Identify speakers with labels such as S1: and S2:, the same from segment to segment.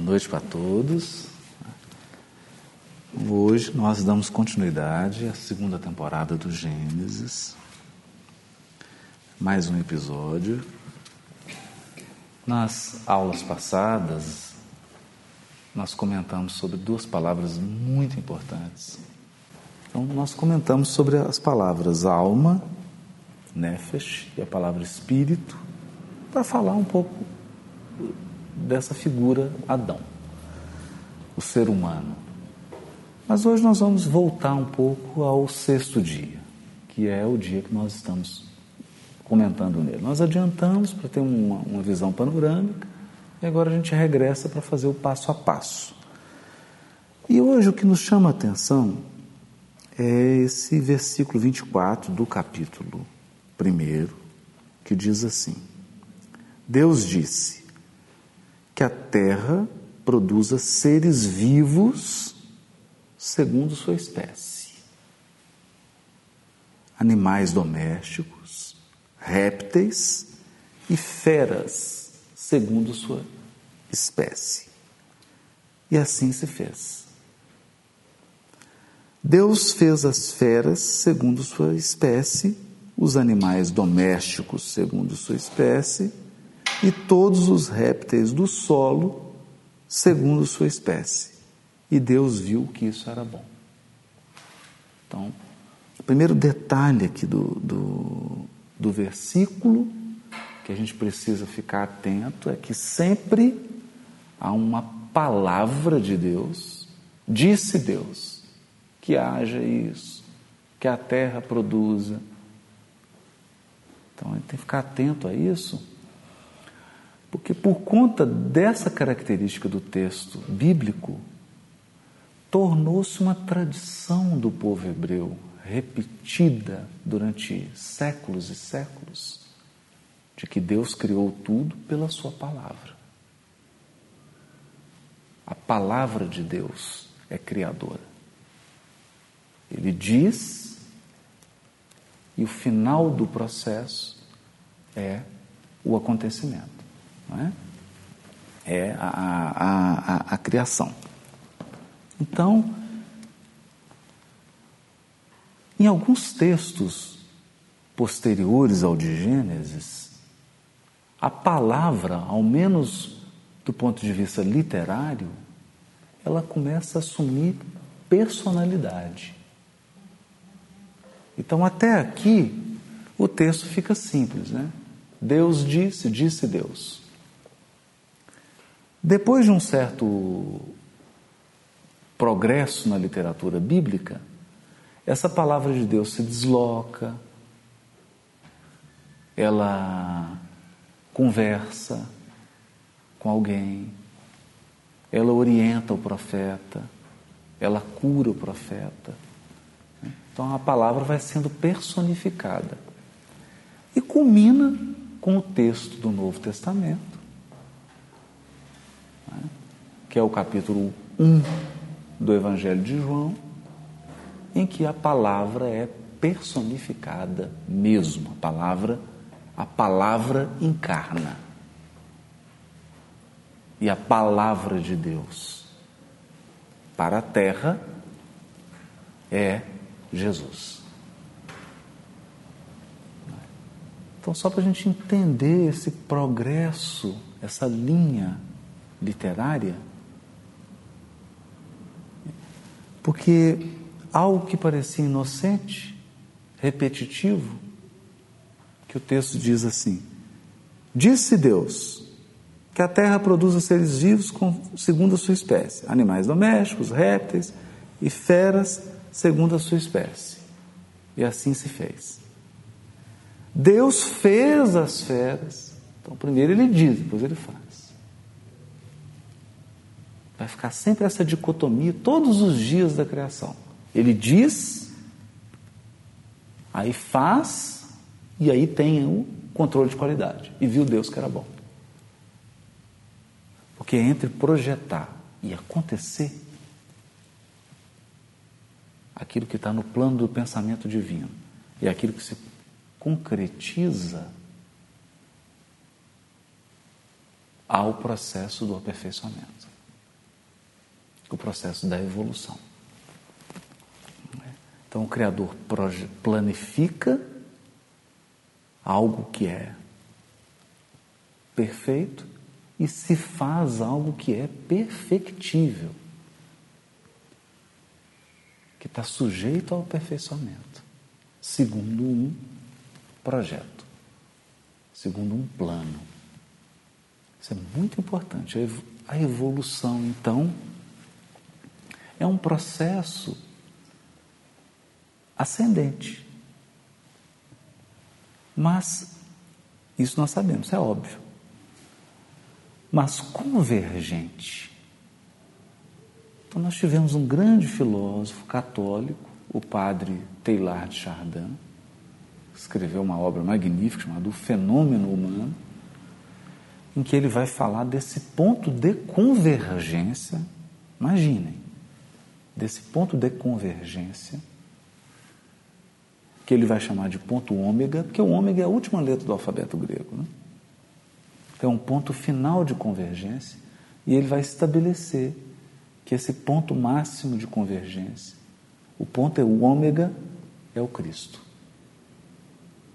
S1: Boa noite para todos. Hoje nós damos continuidade à segunda temporada do Gênesis. Mais um episódio. Nas aulas passadas, nós comentamos sobre duas palavras muito importantes. Então, nós comentamos sobre as palavras alma, nefesh, e a palavra espírito, para falar um pouco dessa figura Adão, o ser humano. Mas hoje nós vamos voltar um pouco ao sexto dia, que é o dia que nós estamos comentando nele. Nós adiantamos para ter uma, uma visão panorâmica e agora a gente regressa para fazer o passo a passo. E hoje o que nos chama a atenção é esse versículo 24 do capítulo 1, que diz assim: Deus disse: que a terra produza seres vivos segundo sua espécie. Animais domésticos, répteis e feras segundo sua espécie. E assim se fez. Deus fez as feras segundo sua espécie, os animais domésticos segundo sua espécie e todos os répteis do solo segundo sua espécie. E Deus viu que isso era bom. Então, o primeiro detalhe aqui do, do, do versículo que a gente precisa ficar atento é que sempre há uma palavra de Deus, disse Deus, que haja isso, que a terra produza. Então a gente tem que ficar atento a isso, porque por conta dessa característica do texto bíblico, tornou-se uma tradição do povo hebreu, repetida durante séculos e séculos, de que Deus criou tudo pela Sua palavra. A palavra de Deus é criadora. Ele diz, e o final do processo é o acontecimento é? é a, a, a, a criação. Então, em alguns textos posteriores ao de Gênesis, a palavra, ao menos do ponto de vista literário, ela começa a assumir personalidade. Então, até aqui, o texto fica simples, né? Deus disse, disse Deus. Depois de um certo progresso na literatura bíblica, essa palavra de Deus se desloca, ela conversa com alguém, ela orienta o profeta, ela cura o profeta. Então a palavra vai sendo personificada e culmina com o texto do Novo Testamento que é o capítulo 1 do Evangelho de João, em que a palavra é personificada mesmo, a palavra, a palavra encarna. E a palavra de Deus para a terra é Jesus. Então, só para a gente entender esse progresso, essa linha literária, porque algo que parecia inocente, repetitivo, que o texto diz assim: Disse Deus que a terra produza seres vivos segundo a sua espécie, animais domésticos, répteis e feras segundo a sua espécie. E assim se fez. Deus fez as feras. Então, primeiro ele diz, depois ele faz. Vai ficar sempre essa dicotomia todos os dias da criação. Ele diz, aí faz, e aí tem o controle de qualidade. E viu Deus que era bom. Porque entre projetar e acontecer, aquilo que está no plano do pensamento divino e aquilo que se concretiza ao processo do aperfeiçoamento. O processo da evolução. Então o Criador planifica algo que é perfeito e se faz algo que é perfectível, que está sujeito ao aperfeiçoamento, segundo um projeto, segundo um plano. Isso é muito importante. A evolução, então, é um processo ascendente. Mas, isso nós sabemos, é óbvio mas convergente. Então, nós tivemos um grande filósofo católico, o padre Teilhard de Chardin, escreveu uma obra magnífica chamada O Fenômeno Humano, em que ele vai falar desse ponto de convergência. Imaginem, desse ponto de convergência, que ele vai chamar de ponto ômega, porque o ômega é a última letra do alfabeto grego. Né? é um ponto final de convergência, e ele vai estabelecer que esse ponto máximo de convergência, o ponto é o ômega, é o Cristo.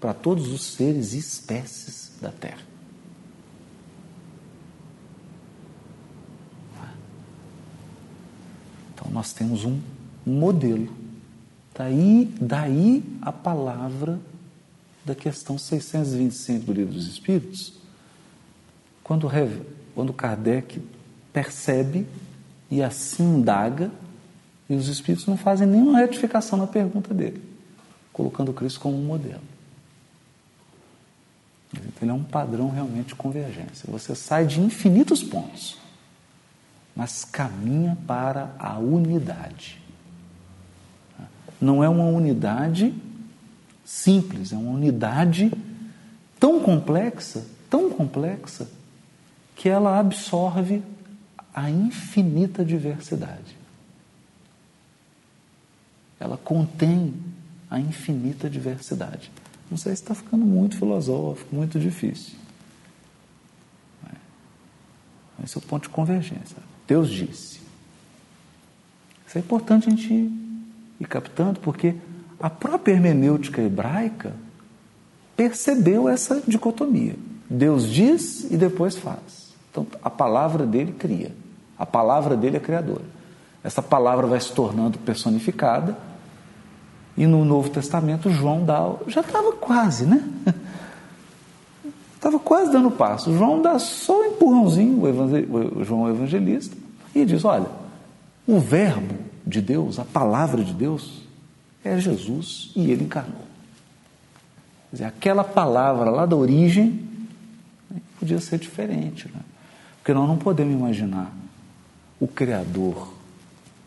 S1: Para todos os seres e espécies da Terra. Nós temos um modelo. Daí, daí a palavra da questão 625 do Livro dos Espíritos, quando, quando Kardec percebe e assim indaga, e os espíritos não fazem nenhuma retificação na pergunta dele, colocando Cristo como um modelo. Ele é um padrão realmente de convergência. Você sai de infinitos pontos, mas caminha para a unidade. Não é uma unidade simples, é uma unidade tão complexa, tão complexa, que ela absorve a infinita diversidade. Ela contém a infinita diversidade. Não sei se está ficando muito filosófico, muito difícil. Esse é o ponto de convergência. Deus disse. Isso é importante a gente ir captando, porque a própria hermenêutica hebraica percebeu essa dicotomia. Deus diz e depois faz. Então, a palavra dele cria, a palavra dele é criadora. Essa palavra vai se tornando personificada, e no Novo Testamento, João dá. Já estava quase, né? Estava quase dando passo. João dá só um empurrãozinho, o, o João Evangelista, e diz: Olha, o Verbo de Deus, a palavra de Deus, é Jesus e ele encarnou. Quer dizer, aquela palavra lá da origem né, podia ser diferente. Né? Porque nós não podemos imaginar o Criador,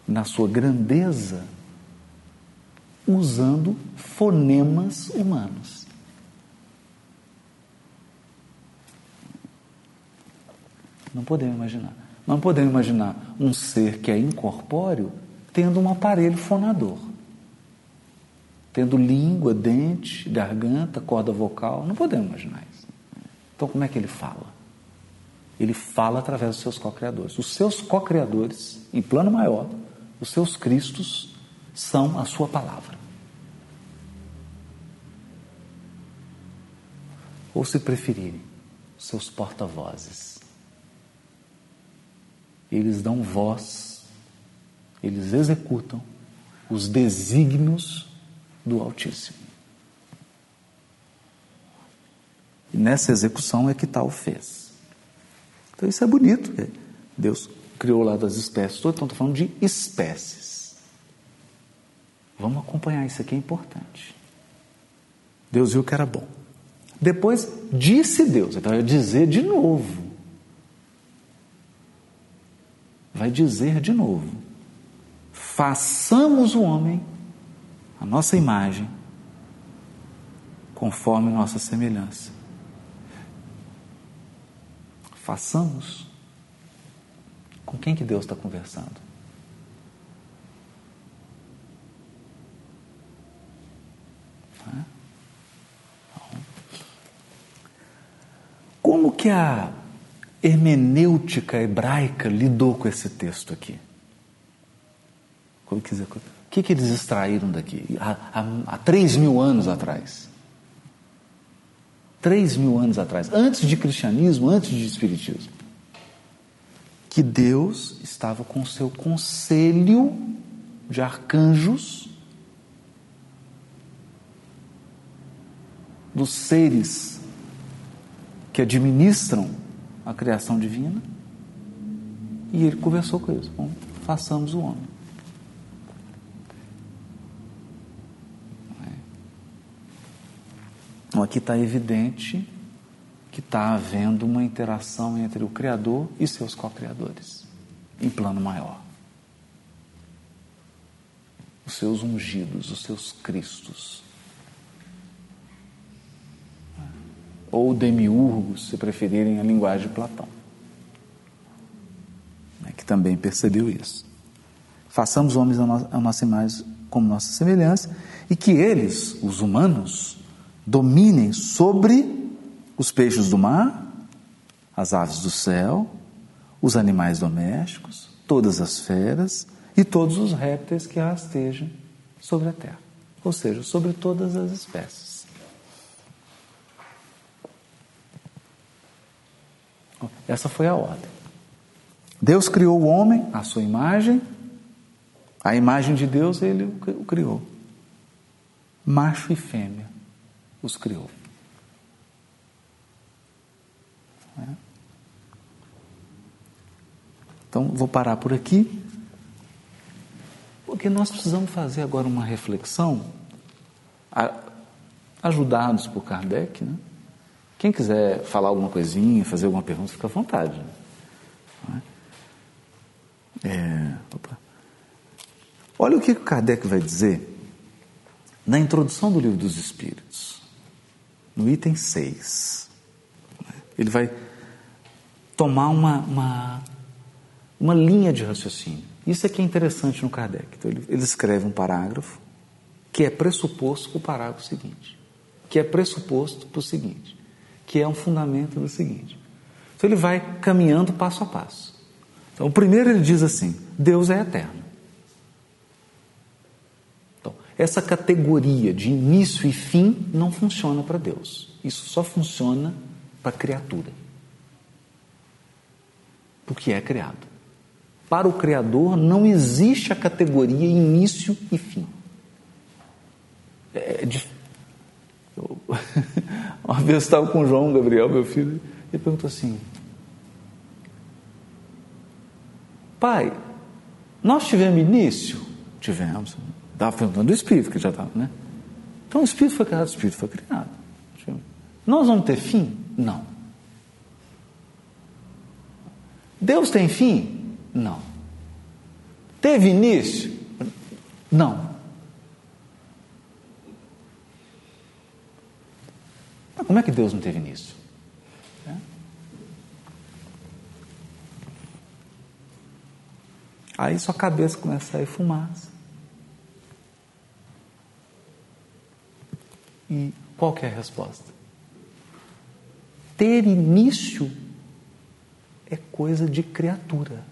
S1: na sua grandeza, usando fonemas humanos. Não podemos imaginar. Não podemos imaginar um ser que é incorpóreo tendo um aparelho fonador. Tendo língua, dente, garganta, corda vocal. Não podemos imaginar isso. Então, como é que ele fala? ele fala através dos seus co-criadores. Os seus co-criadores, em plano maior, os seus Cristos, são a sua palavra. Ou, se preferirem, seus porta-vozes. Eles dão voz, eles executam os desígnios do Altíssimo. E nessa execução é que tal fez. Então isso é bonito. Deus criou lá das espécies todas, então estou falando de espécies. Vamos acompanhar isso aqui, é importante. Deus viu que era bom. Depois disse Deus, então vai dizer de novo. Vai dizer de novo: façamos o homem a nossa imagem, conforme nossa semelhança façamos. Com quem que Deus está conversando? Como que a hermenêutica hebraica lidou com esse texto aqui? O que, que eles extraíram daqui? Há, 3 mil anos atrás. 3 mil anos atrás, antes de cristianismo, antes de espiritismo. Que Deus estava com seu conselho de arcanjos, dos seres que administram a criação divina, e ele conversou com eles: Bom, façamos o homem. Então aqui está evidente que está havendo uma interação entre o Criador e seus co-criadores, em plano maior. Os seus ungidos, os seus cristos. Ou demiurgos, se preferirem a linguagem de Platão, né, que também percebeu isso. Façamos homens a nossa imagem como nossa semelhança e que eles, os humanos, dominem sobre os peixes do mar, as aves do céu, os animais domésticos, todas as feras e todos os répteis que rastejam sobre a terra, ou seja, sobre todas as espécies. Essa foi a ordem. Deus criou o homem à sua imagem, a imagem de Deus ele o criou, macho e fêmea os criou. É? Então, vou parar por aqui, porque nós precisamos fazer agora uma reflexão, ajudados por Kardec. Né? Quem quiser falar alguma coisinha, fazer alguma pergunta, fica à vontade. É? Olha o que Kardec vai dizer na introdução do Livro dos Espíritos no item 6. Ele vai tomar uma, uma, uma linha de raciocínio. Isso é que é interessante no Kardec. Então, ele, ele escreve um parágrafo que é pressuposto para o parágrafo seguinte, que é pressuposto para o seguinte, que é um fundamento do seguinte. Então ele vai caminhando passo a passo. Então, o primeiro ele diz assim: Deus é eterno. Essa categoria de início e fim não funciona para Deus. Isso só funciona para a criatura. Porque é criado. Para o Criador não existe a categoria início e fim. É, de... Uma vez eu estava com o João Gabriel, meu filho, e ele perguntou assim: Pai, nós tivemos início? Tivemos. Estava perguntando do Espírito, que já estava, né? Então o Espírito foi criado, o Espírito foi criado. Nós vamos ter fim? Não. Deus tem fim? Não. Teve início? Não. Como é que Deus não teve início? É? Aí sua cabeça começa a sair fumaça. E qual é a resposta? Ter início é coisa de criatura.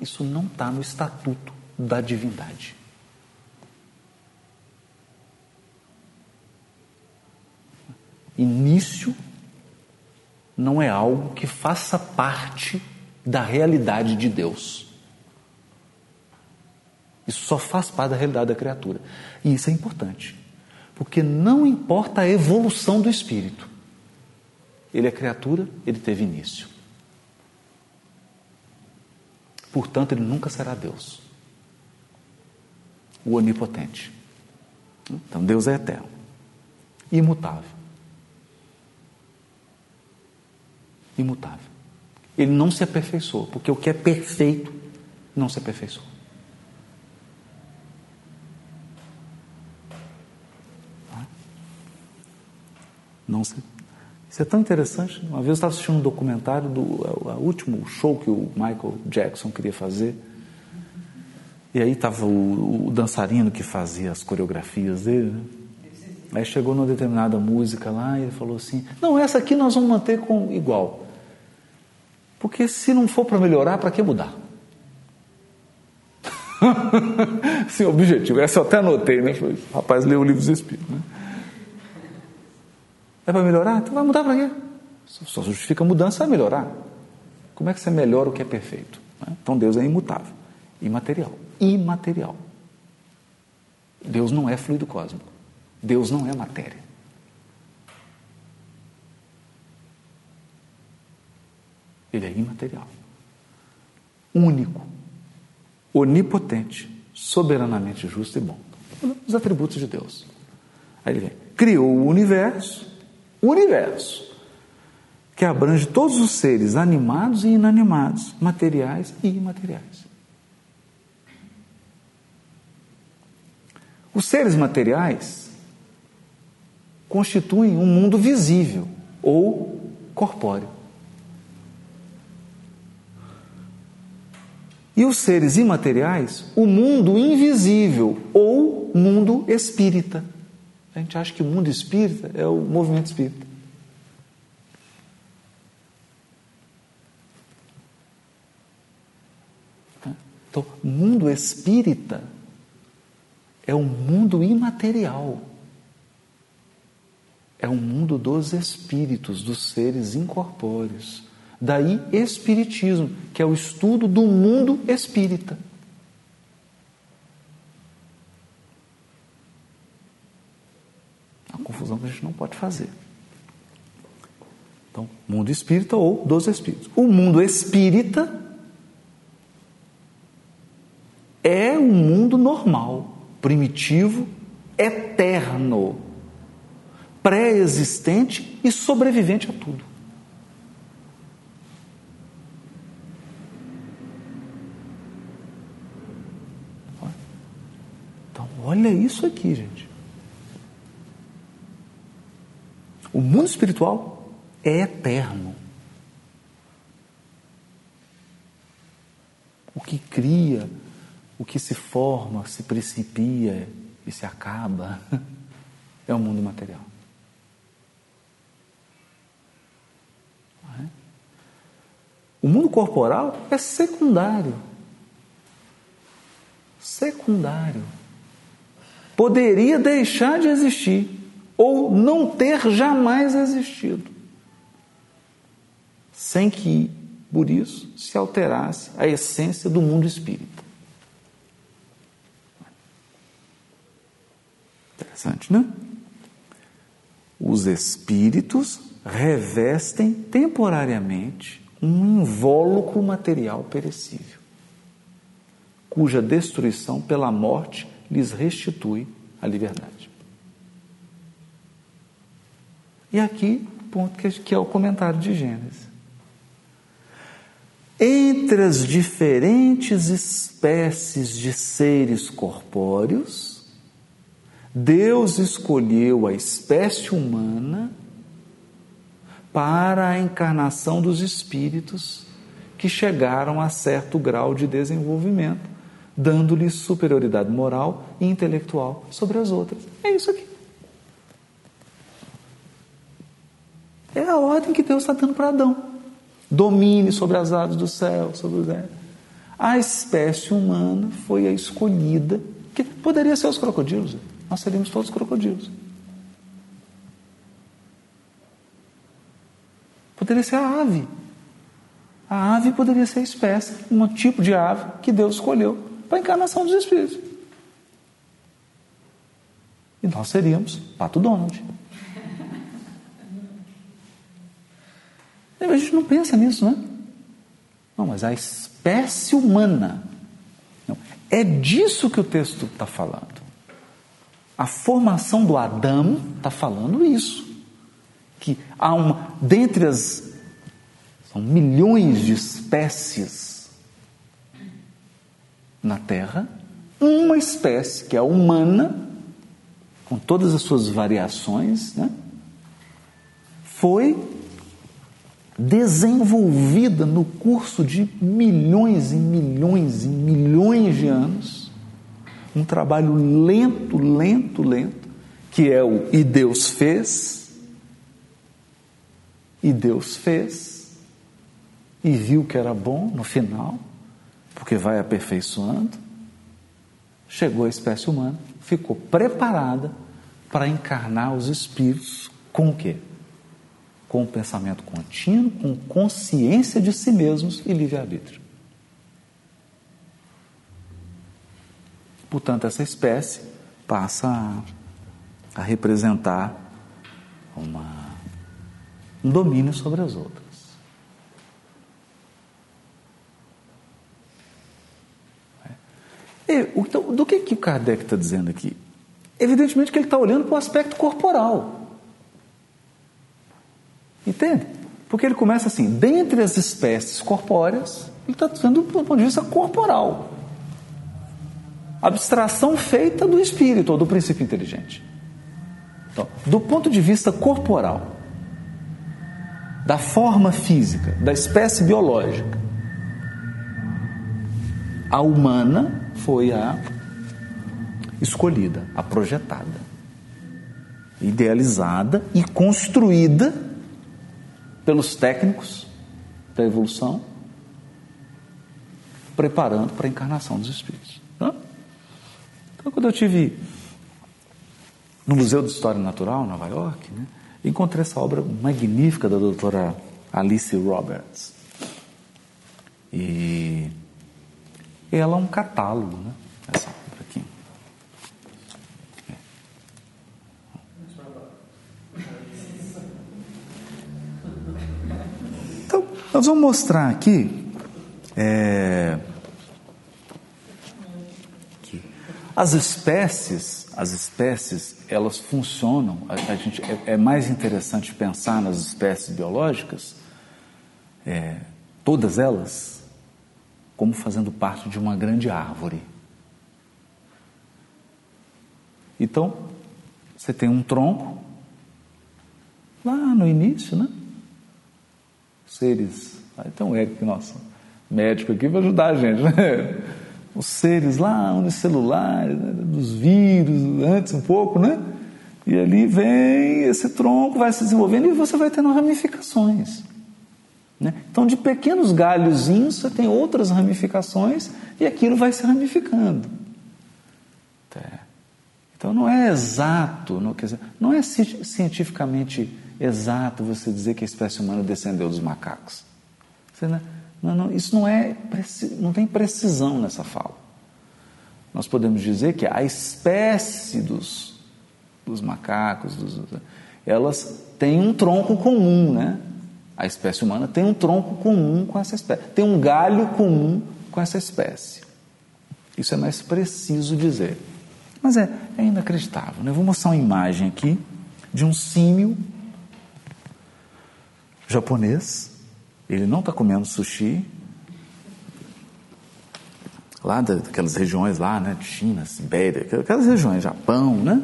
S1: Isso não está no estatuto da divindade. Início não é algo que faça parte da realidade de Deus. Isso só faz parte da realidade da criatura. E isso é importante. Porque não importa a evolução do espírito. Ele é criatura, ele teve início. Portanto, ele nunca será Deus. O onipotente. Então, Deus é eterno, imutável. Imutável. Ele não se aperfeiçoou, porque o que é perfeito não se aperfeiçoou. Não sei. Isso é tão interessante. Uma vez eu estava assistindo um documentário do o último show que o Michael Jackson queria fazer. E aí estava o, o, dançarino que fazia as coreografias dele. Né? Aí chegou numa determinada música lá e ele falou assim: Não, essa aqui nós vamos manter com igual. Porque se não for para melhorar, para que mudar? Sim, objetivo. Essa eu até anotei, né? O rapaz leu o livro dos Espíritos. Né? É para melhorar? Então vai mudar para quê? Só justifica a mudança, vai melhorar. Como é que você melhora o que é perfeito? Né? Então Deus é imutável, imaterial. Imaterial. Deus não é fluido cósmico. Deus não é matéria. Ele é imaterial. Único, onipotente, soberanamente justo e bom. Os atributos de Deus. Aí ele vem, criou o universo, o universo, que abrange todos os seres animados e inanimados, materiais e imateriais. Os seres materiais constituem um mundo visível ou corpóreo. E os seres imateriais, o mundo invisível ou mundo espírita. A gente acha que o mundo espírita é o movimento espírita. Então, mundo espírita é um mundo imaterial. É um mundo dos espíritos, dos seres incorpóreos. Daí, Espiritismo, que é o estudo do mundo espírita. É uma confusão que a gente não pode fazer. Então, mundo espírita ou dos espíritos. O mundo espírita é um mundo normal, primitivo, eterno, pré-existente e sobrevivente a tudo. Olha isso aqui, gente. O mundo espiritual é eterno. O que cria, o que se forma, se principia e se acaba é o mundo material. É? O mundo corporal é secundário. Secundário poderia deixar de existir ou não ter jamais existido, sem que, por isso, se alterasse a essência do mundo espírita. Interessante, né? Os espíritos revestem temporariamente um invólucro material perecível, cuja destruição pela morte lhes restitui a liberdade. E aqui, ponto que é o comentário de Gênesis. Entre as diferentes espécies de seres corpóreos, Deus escolheu a espécie humana para a encarnação dos espíritos que chegaram a certo grau de desenvolvimento dando-lhe superioridade moral e intelectual sobre as outras. É isso aqui. É a ordem que Deus está dando para Adão. Domine sobre as aves do céu, sobre os. A espécie humana foi a escolhida, que poderia ser os crocodilos. Nós seríamos todos crocodilos. Poderia ser a ave. A ave poderia ser a espécie, um tipo de ave que Deus escolheu para a encarnação dos espíritos. E nós seríamos Pato Donald. A gente não pensa nisso, né? Não, mas a espécie humana. Não, é disso que o texto está falando. A formação do Adão está falando isso. Que há uma, dentre as. São milhões de espécies na Terra uma espécie, que é a humana, com todas as suas variações, né, foi desenvolvida no curso de milhões e milhões e milhões de anos, um trabalho lento, lento, lento, que é o e Deus fez, e Deus fez, e viu que era bom no final, porque vai aperfeiçoando. chegou a espécie humana, ficou preparada para encarnar os espíritos com o quê? Com o pensamento contínuo, com consciência de si mesmos e livre-arbítrio. Portanto, essa espécie passa a, a representar uma, um domínio sobre as outras. É. E, então, do que, que o Kardec está dizendo aqui? Evidentemente que ele está olhando para o aspecto corporal. Entende? Porque ele começa assim: dentre as espécies corpóreas, ele está dizendo do ponto de vista corporal. Abstração feita do espírito ou do princípio inteligente. Então, do ponto de vista corporal, da forma física, da espécie biológica, a humana foi a escolhida, a projetada, idealizada e construída pelos técnicos da evolução, preparando para a encarnação dos espíritos. Então, quando eu tive no Museu de História Natural, em Nova York, né, encontrei essa obra magnífica da doutora Alice Roberts. E ela é um catálogo, né? Essa obra aqui. Então, nós vamos mostrar aqui. É, as espécies, as espécies, elas funcionam. A, a gente é, é, mais interessante pensar nas espécies biológicas, é, todas elas, como fazendo parte de uma grande árvore. Então, você tem um tronco lá no início, né? Seres. Aí tem um nosso médico aqui, para ajudar a gente, né? Os seres lá unicelulares, né? dos vírus, antes um pouco, né? E ali vem esse tronco, vai se desenvolvendo e você vai tendo ramificações. Né? Então, de pequenos galhozinhos, você tem outras ramificações e aquilo vai se ramificando. Então, não é exato, não, quer dizer, não é cientificamente exato você dizer que a espécie humana descendeu dos macacos. Não, não, isso não, é, não tem precisão nessa fala. Nós podemos dizer que a espécie dos, dos macacos, dos, elas têm um tronco comum, né? A espécie humana tem um tronco comum com essa espécie, tem um galho comum com essa espécie. Isso é mais preciso dizer. Mas é, é inacreditável. Né? Vou mostrar uma imagem aqui de um símio japonês. Ele não está comendo sushi. Lá daquelas regiões lá, né? China, Sibéria, aquelas regiões, Japão, né?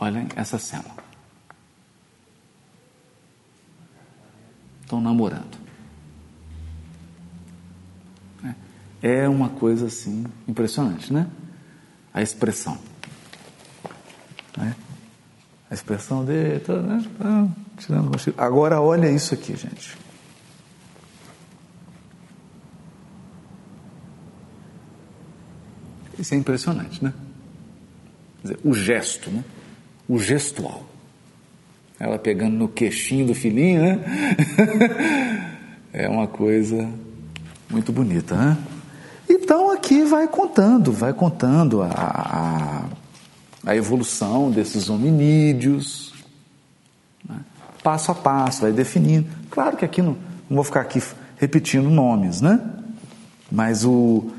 S1: Olhem essa cena. Estão namorando. É uma coisa assim impressionante, né? A expressão. Né? A expressão dele, tá, né? Tá tirando Agora olha isso aqui, gente. Isso é impressionante, né? Dizer, o gesto, né? O gestual. Ela pegando no queixinho do filhinho, né? é uma coisa muito bonita, né? Então aqui vai contando, vai contando a, a, a evolução desses hominídeos, né? passo a passo, vai definindo. Claro que aqui não, não vou ficar aqui repetindo nomes, né? Mas o,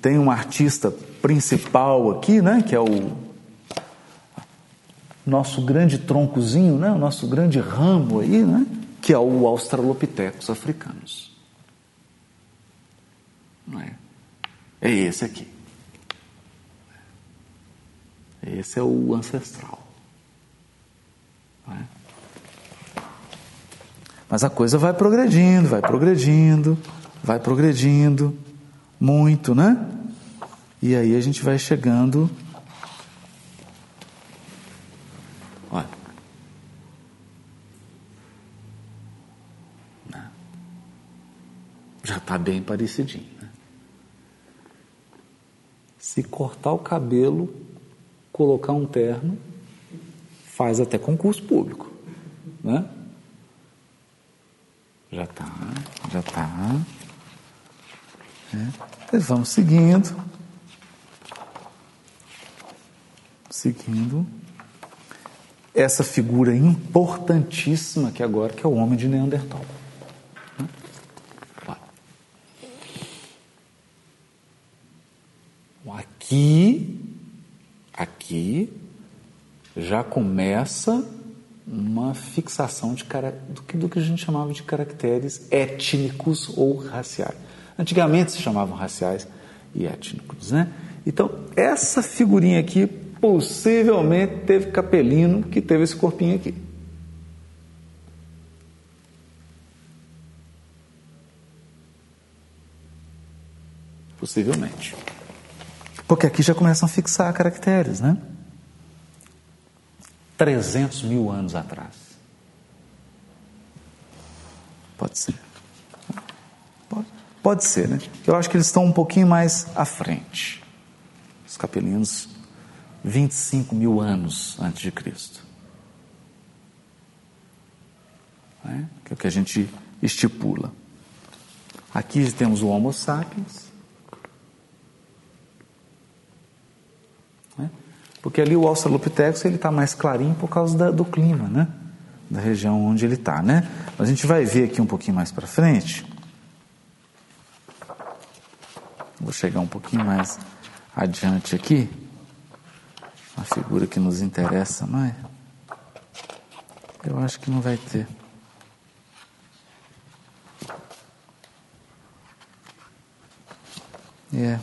S1: tem um artista principal aqui, né? Que é o nosso grande troncozinho, né? o nosso grande ramo aí, né? que é o Australopithecus africanos. Não é? é esse aqui. Esse é o ancestral. É? Mas a coisa vai progredindo, vai progredindo, vai progredindo muito, né? E aí a gente vai chegando está bem parecidinho. Né? Se cortar o cabelo, colocar um terno, faz até concurso público, né? Já tá, já tá. É. Vamos seguindo. Seguindo. Essa figura importantíssima que agora que é o homem de Neandertal. Aqui, aqui já começa uma fixação de, do, que, do que a gente chamava de caracteres étnicos ou raciais. Antigamente se chamavam raciais e étnicos, né? Então, essa figurinha aqui possivelmente teve capelino que teve esse corpinho aqui. Possivelmente. Porque aqui já começam a fixar caracteres, né? 300 mil anos atrás. Pode ser. Pode, pode ser, né? Eu acho que eles estão um pouquinho mais à frente. Os capelinos, 25 mil anos antes de Cristo. Né? Que é o que a gente estipula. Aqui temos o Homo sapiens. Porque ali o Australopithecus ele está mais clarinho por causa da, do clima, né? Da região onde ele está, né? A gente vai ver aqui um pouquinho mais para frente. Vou chegar um pouquinho mais adiante aqui. A figura que nos interessa mais. Eu acho que não vai ter. É. Yeah.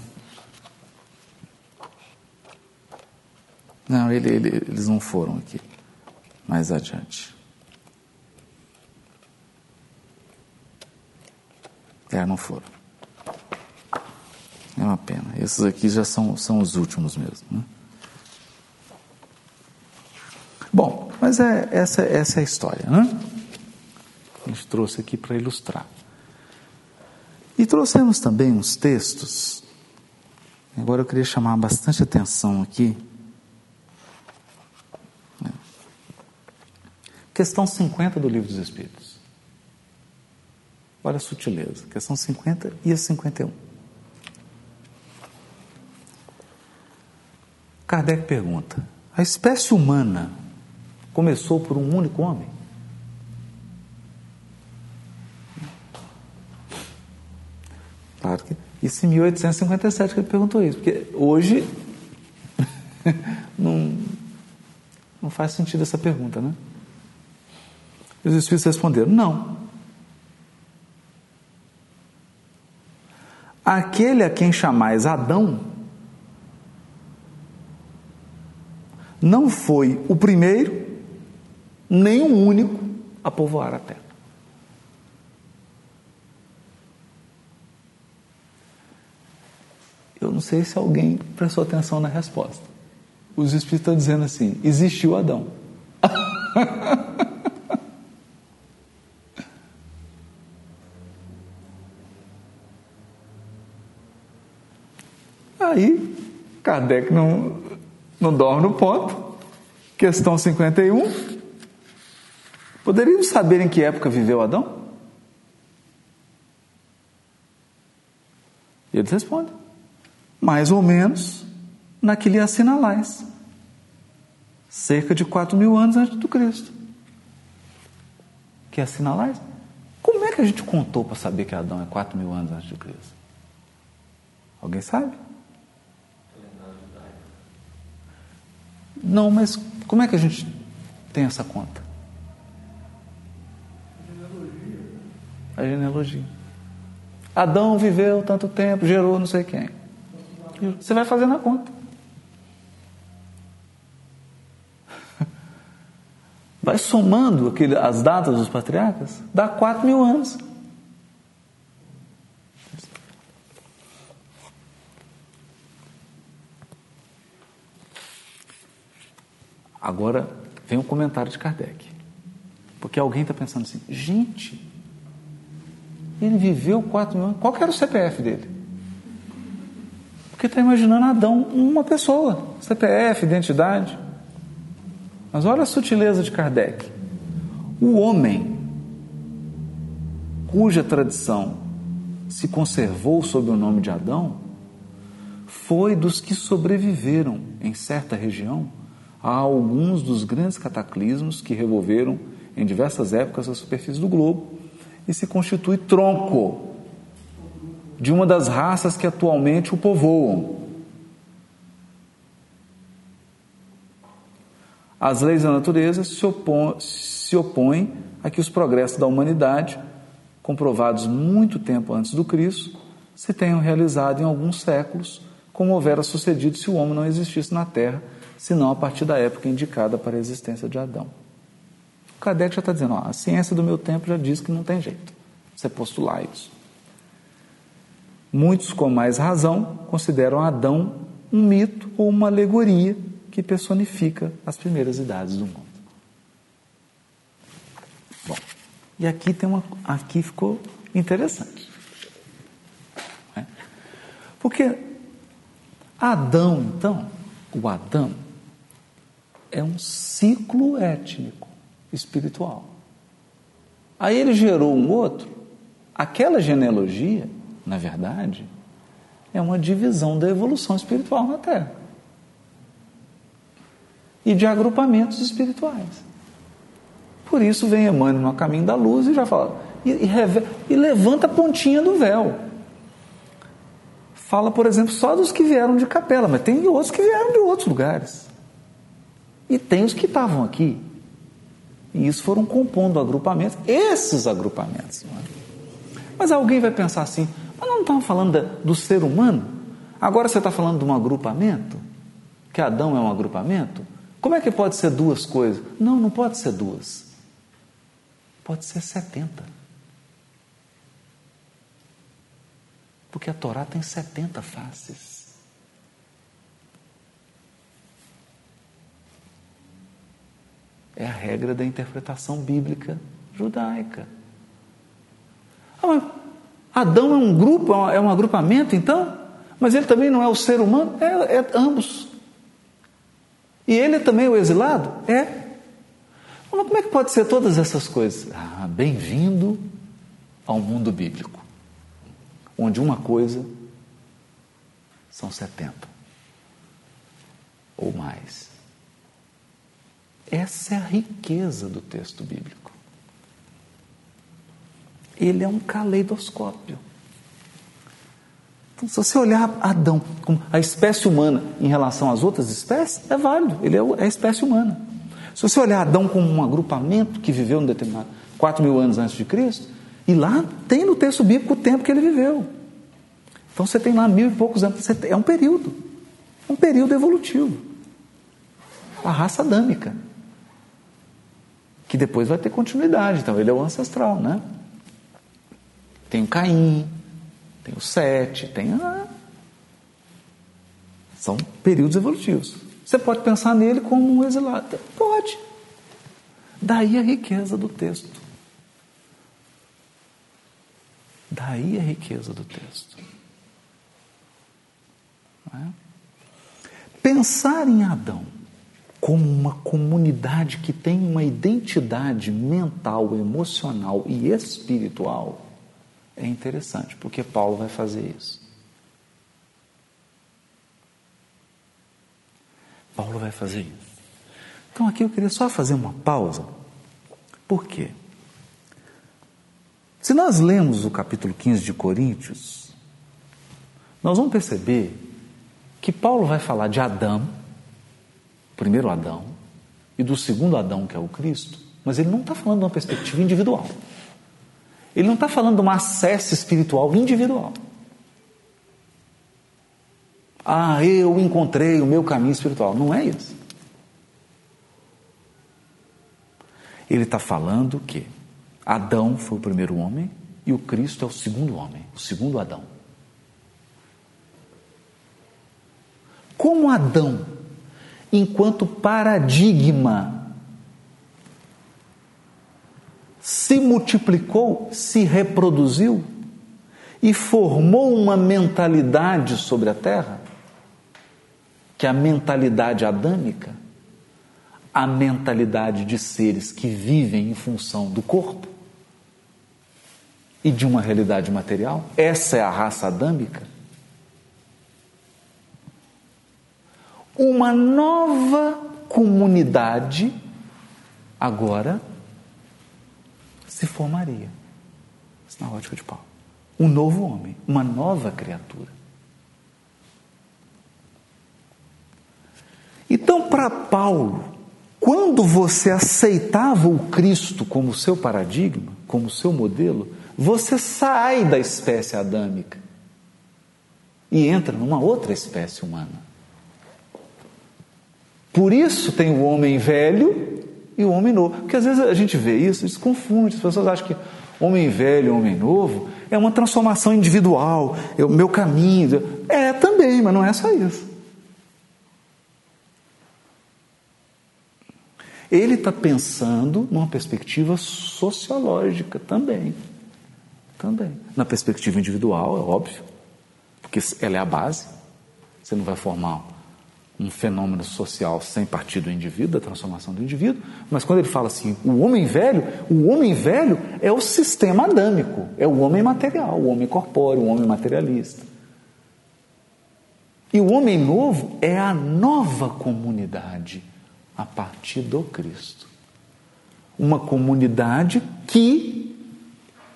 S1: Não, ele, ele, eles não foram aqui. Mais adiante. É, não foram. É uma pena. Esses aqui já são, são os últimos mesmo. Né? Bom, mas é, essa, essa é a história, né? A gente trouxe aqui para ilustrar. E trouxemos também uns textos. Agora eu queria chamar bastante atenção aqui Questão 50 do Livro dos Espíritos. Olha a sutileza. Questão 50 e a 51. Kardec pergunta: a espécie humana começou por um único homem? Claro que. Isso em 1857 que ele perguntou isso, porque hoje não, não faz sentido essa pergunta, né? Os espíritos responderam: não. Aquele a quem chamais Adão não foi o primeiro, nem o único a povoar a terra. Eu não sei se alguém prestou atenção na resposta. Os Espíritos estão dizendo assim: existiu Adão. Aí, Kardec não, não dorme no ponto. Questão 51. Poderíamos saber em que época viveu Adão? E eles respondem: mais ou menos naquele assinalais, cerca de 4 mil anos antes do Cristo. Que assinalais? Como é que a gente contou para saber que Adão é 4 mil anos antes do Cristo? Alguém sabe? Não, mas como é que a gente tem essa conta? A genealogia. Adão viveu tanto tempo, gerou não sei quem. Você vai fazendo a conta. Vai somando aquele, as datas dos patriarcas, dá 4 mil anos. Agora vem um comentário de Kardec. Porque alguém está pensando assim, gente, ele viveu 4 mil anos, qual que era o CPF dele? Porque está imaginando Adão uma pessoa, CPF, identidade. Mas olha a sutileza de Kardec. O homem cuja tradição se conservou sob o nome de Adão foi dos que sobreviveram em certa região a alguns dos grandes cataclismos que revolveram em diversas épocas a superfície do globo e se constitui tronco de uma das raças que atualmente o povoam. As leis da natureza se, opõem, se opõem a que os progressos da humanidade, comprovados muito tempo antes do Cristo, se tenham realizado em alguns séculos, como houvera sucedido se o homem não existisse na Terra, senão a partir da época indicada para a existência de Adão. O Kardec já está dizendo, ó, a ciência do meu tempo já diz que não tem jeito. Você postular isso. Muitos, com mais razão, consideram Adão um mito ou uma alegoria que personifica as primeiras idades do mundo. Bom, e aqui tem uma, aqui ficou interessante, né? porque Adão, então, o Adão é um ciclo étnico espiritual. Aí ele gerou um outro. Aquela genealogia na verdade, é uma divisão da evolução espiritual na Terra e de agrupamentos espirituais. Por isso vem Emmanuel no caminho da luz e já fala, e, e, e levanta a pontinha do véu. Fala, por exemplo, só dos que vieram de capela, mas tem outros que vieram de outros lugares. E tem os que estavam aqui. E isso foram compondo agrupamentos, esses agrupamentos. Mas alguém vai pensar assim: mas não estava falando do ser humano? Agora você está falando de um agrupamento? Que Adão é um agrupamento? Como é que pode ser duas coisas? Não, não pode ser duas. Pode ser setenta. Porque a Torá tem setenta faces. É a regra da interpretação bíblica judaica. Ah, Adão é um grupo, é um agrupamento, então? Mas ele também não é o ser humano? É, é ambos. E ele é também o exilado? É. Mas como é que pode ser todas essas coisas? Ah, bem-vindo ao mundo bíblico, onde uma coisa são 70 ou mais. Essa é a riqueza do texto bíblico ele é um caleidoscópio. Então, se você olhar Adão como a espécie humana em relação às outras espécies, é válido, ele é, é a espécie humana. Se você olhar Adão como um agrupamento que viveu um determinado 4 mil anos antes de Cristo, e lá tem no texto bíblico o tempo que ele viveu. Então você tem lá mil e poucos anos, é um período, um período evolutivo. A raça adâmica, que depois vai ter continuidade, então ele é o ancestral, né? Tem o Caim, tem o Sete, tem a... São períodos evolutivos. Você pode pensar nele como um exilado. Pode. Daí a riqueza do texto. Daí a riqueza do texto. É? Pensar em Adão como uma comunidade que tem uma identidade mental, emocional e espiritual é interessante, porque Paulo vai fazer isso. Paulo vai fazer isso. Então aqui eu queria só fazer uma pausa. Por quê? Se nós lemos o capítulo 15 de Coríntios, nós vamos perceber que Paulo vai falar de Adão, primeiro Adão, e do segundo Adão, que é o Cristo, mas ele não está falando de uma perspectiva individual. Ele não está falando de uma acesso espiritual individual. Ah, eu encontrei o meu caminho espiritual. Não é isso. Ele está falando que Adão foi o primeiro homem e o Cristo é o segundo homem, o segundo Adão. Como Adão, enquanto paradigma se multiplicou, se reproduziu e formou uma mentalidade sobre a terra, que a mentalidade adâmica, a mentalidade de seres que vivem em função do corpo e de uma realidade material, essa é a raça adâmica. Uma nova comunidade agora se formaria. Isso na ótica de Paulo. Um novo homem, uma nova criatura. Então, para Paulo, quando você aceitava o Cristo como seu paradigma, como seu modelo, você sai da espécie adâmica e entra numa outra espécie humana. Por isso tem o homem velho e o homem novo. Porque às vezes a gente vê isso se confunde. As pessoas acham que homem velho e homem novo é uma transformação individual, é o meu caminho. É também, mas não é só isso. Ele está pensando numa perspectiva sociológica também. Também. Na perspectiva individual, é óbvio, porque ela é a base. Você não vai formar um fenômeno social sem partir do indivíduo, da transformação do indivíduo, mas quando ele fala assim, o homem velho, o homem velho é o sistema adâmico, é o homem material, o homem corpóreo, o homem materialista. E o homem novo é a nova comunidade a partir do Cristo. Uma comunidade que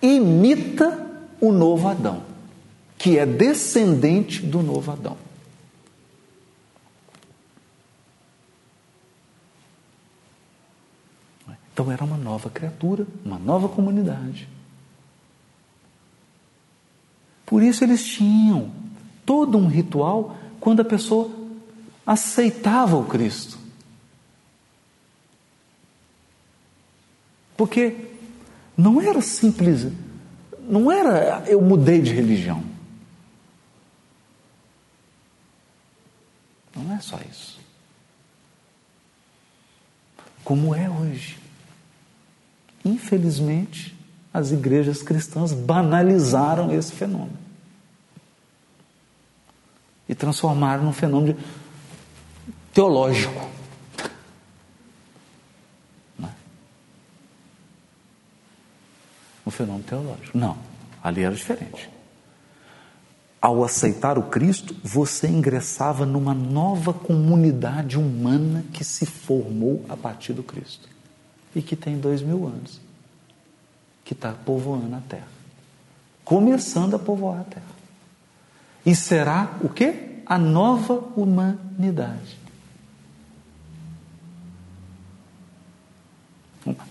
S1: imita o novo Adão, que é descendente do novo Adão. Então era uma nova criatura, uma nova comunidade. Por isso eles tinham todo um ritual quando a pessoa aceitava o Cristo. Porque não era simples, não era eu mudei de religião. Não é só isso. Como é hoje. Infelizmente, as igrejas cristãs banalizaram esse fenômeno e transformaram num fenômeno teológico. Não é? Um fenômeno teológico. Não, ali era diferente. Ao aceitar o Cristo, você ingressava numa nova comunidade humana que se formou a partir do Cristo e que tem dois mil anos, que está povoando a terra, começando a povoar a terra. E será o que? A nova humanidade.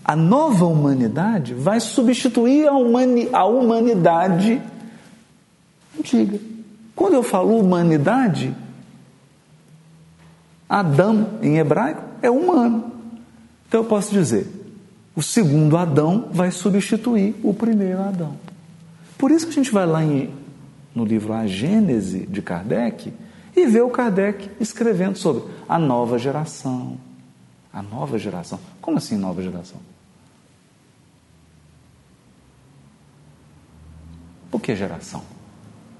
S1: A nova humanidade vai substituir a, humani a humanidade antiga. Quando eu falo humanidade, Adão em hebraico é humano. Então eu posso dizer, o segundo Adão vai substituir o primeiro Adão. Por isso que a gente vai lá em, no livro A Gênese de Kardec e vê o Kardec escrevendo sobre a nova geração. A nova geração. Como assim nova geração? Por que geração?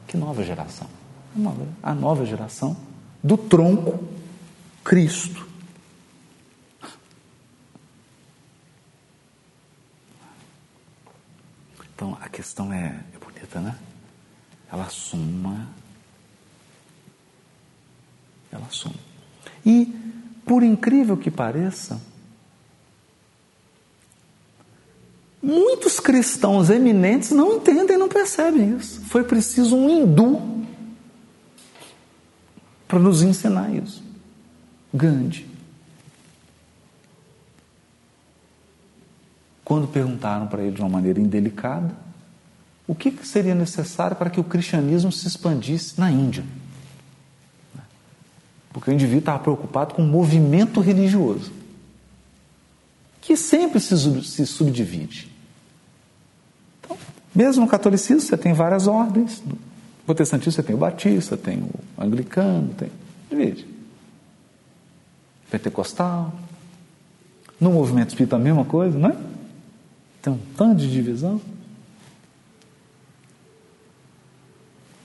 S1: Que nova geração? A nova, a nova geração do tronco Cristo. Então a questão é, é bonita, né? Ela suma. Ela suma. E, por incrível que pareça, muitos cristãos eminentes não entendem, não percebem isso. Foi preciso um hindu para nos ensinar isso. Gandhi. Quando perguntaram para ele de uma maneira indelicada o que seria necessário para que o cristianismo se expandisse na Índia. Porque o indivíduo estava preocupado com o movimento religioso, que sempre se, subdivide. Então, mesmo no catolicismo, você tem várias ordens. No protestantismo, você tem o batista, tem o anglicano, tem. Divide. Pentecostal. No movimento espírita, a mesma coisa, não é? Tem um tanto de divisão.